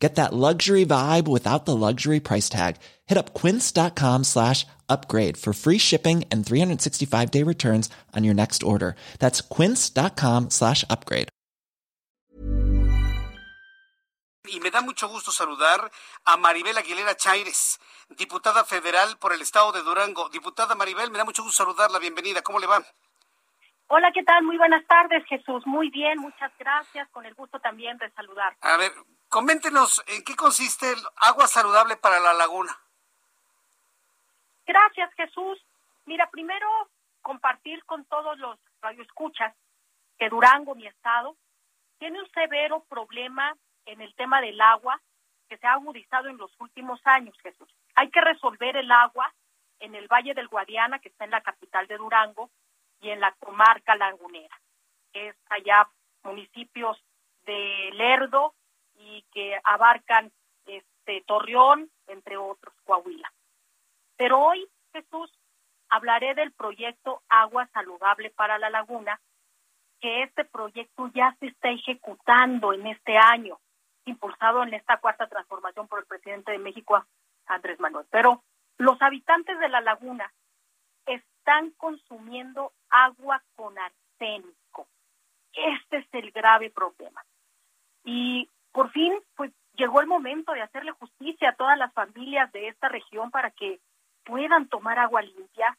Get that luxury vibe without the luxury price tag. Hit up quince.com slash upgrade for free shipping and 365 day returns on your next order. That's quince.com slash upgrade. Y me da mucho gusto saludar a Maribel Aguilera Chaires, diputada federal por el estado de Durango. Diputada Maribel, me da mucho gusto saludarla. Bienvenida. ¿Cómo le va? Hola, ¿qué tal? Muy buenas tardes, Jesús. Muy bien, muchas gracias. Con el gusto también de saludar. A ver, coméntenos en qué consiste el agua saludable para la laguna. Gracias, Jesús. Mira, primero compartir con todos los radioescuchas que Durango, mi estado, tiene un severo problema en el tema del agua que se ha agudizado en los últimos años, Jesús. Hay que resolver el agua en el Valle del Guadiana, que está en la capital de Durango, y en la comarca lagunera, que es allá municipios de Lerdo y que abarcan este Torreón, entre otros, Coahuila. Pero hoy, Jesús, hablaré del proyecto Agua Saludable para la Laguna, que este proyecto ya se está ejecutando en este año, impulsado en esta cuarta transformación por el presidente de México, Andrés Manuel. Pero los habitantes de la laguna están consumiendo agua con arsénico. Este es el grave problema. Y por fin, pues llegó el momento de hacerle justicia a todas las familias de esta región para que puedan tomar agua limpia,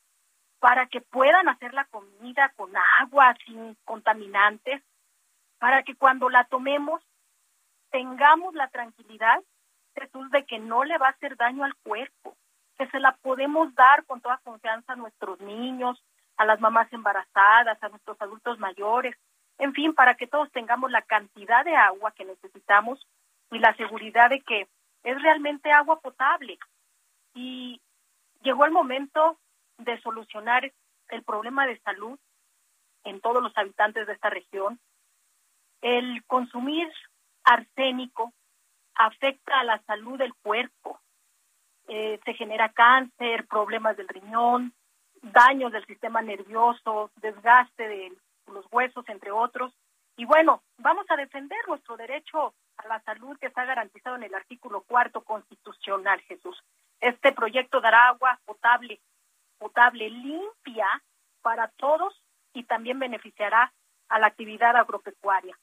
para que puedan hacer la comida con agua sin contaminantes, para que cuando la tomemos tengamos la tranquilidad, de que no le va a hacer daño al cuerpo, que se la podemos dar con toda confianza a nuestros niños, a las mamás embarazadas, a nuestros adultos mayores, en fin, para que todos tengamos la cantidad de agua que necesitamos y la seguridad de que es realmente agua potable. Y llegó el momento de solucionar el problema de salud en todos los habitantes de esta región. El consumir arsénico afecta a la salud del cuerpo. Eh, se genera cáncer, problemas del riñón, daños del sistema nervioso, desgaste de los huesos, entre otros. Y bueno, vamos a defender nuestro derecho a la salud que está garantizado en el artículo cuarto constitucional, Jesús. Este proyecto dará agua potable, potable limpia para todos y también beneficiará a la actividad agropecuaria.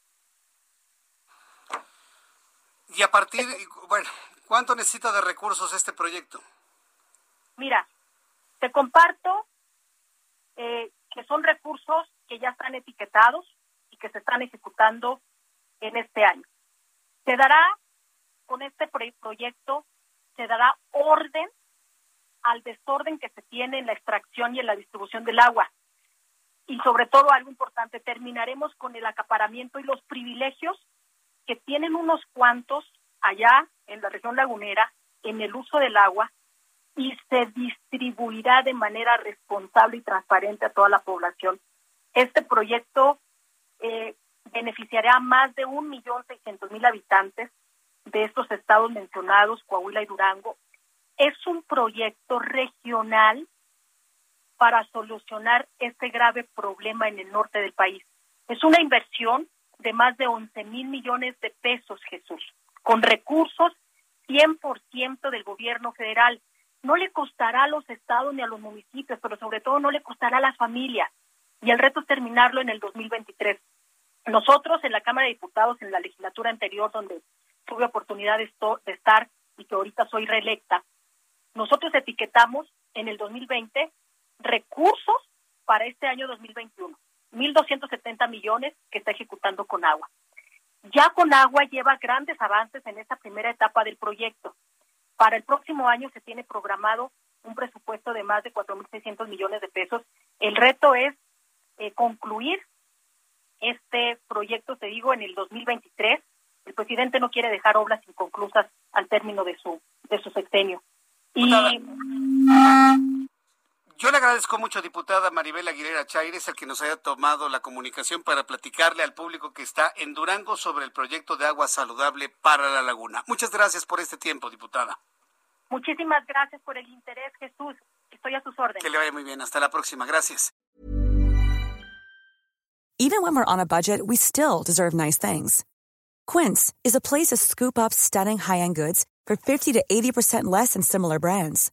Y a partir, bueno, ¿cuánto necesita de recursos este proyecto? Mira, te comparto eh, que son recursos que ya están etiquetados y que se están ejecutando en este año. Se dará, con este proyecto, se dará orden al desorden que se tiene en la extracción y en la distribución del agua. Y sobre todo, algo importante, terminaremos con el acaparamiento y los privilegios que tienen unos cuantos allá en la región lagunera en el uso del agua y se distribuirá de manera responsable y transparente a toda la población. Este proyecto eh, beneficiará a más de un millón seiscientos mil habitantes de estos estados mencionados, Coahuila y Durango. Es un proyecto regional para solucionar este grave problema en el norte del país. Es una inversión de más de 11 mil millones de pesos, Jesús, con recursos 100% del gobierno federal. No le costará a los estados ni a los municipios, pero sobre todo no le costará a las familias. Y el reto es terminarlo en el 2023. Nosotros en la Cámara de Diputados, en la legislatura anterior, donde tuve oportunidad de, de estar y que ahorita soy reelecta, nosotros etiquetamos en el 2020 recursos para este año 2021. 1.270 millones que está ejecutando con agua. Ya con agua lleva grandes avances en esta primera etapa del proyecto. Para el próximo año se tiene programado un presupuesto de más de 4.600 millones de pesos. El reto es eh, concluir este proyecto, te digo, en el 2023. El presidente no quiere dejar obras inconclusas al término de su de su sexenio. Y Yo le agradezco mucho, diputada Maribel Aguilera Chaires, el que nos haya tomado la comunicación para platicarle al público que está en Durango sobre el proyecto de agua saludable para la laguna. Muchas gracias por este tiempo, diputada. Muchísimas gracias por el interés, Jesús. Estoy a sus órdenes. Que le vaya muy bien. Hasta la próxima. Gracias. Even when we're on a budget, we still deserve nice things. Quince is a place to scoop up stunning high-end goods for 50 to 80% less than similar brands.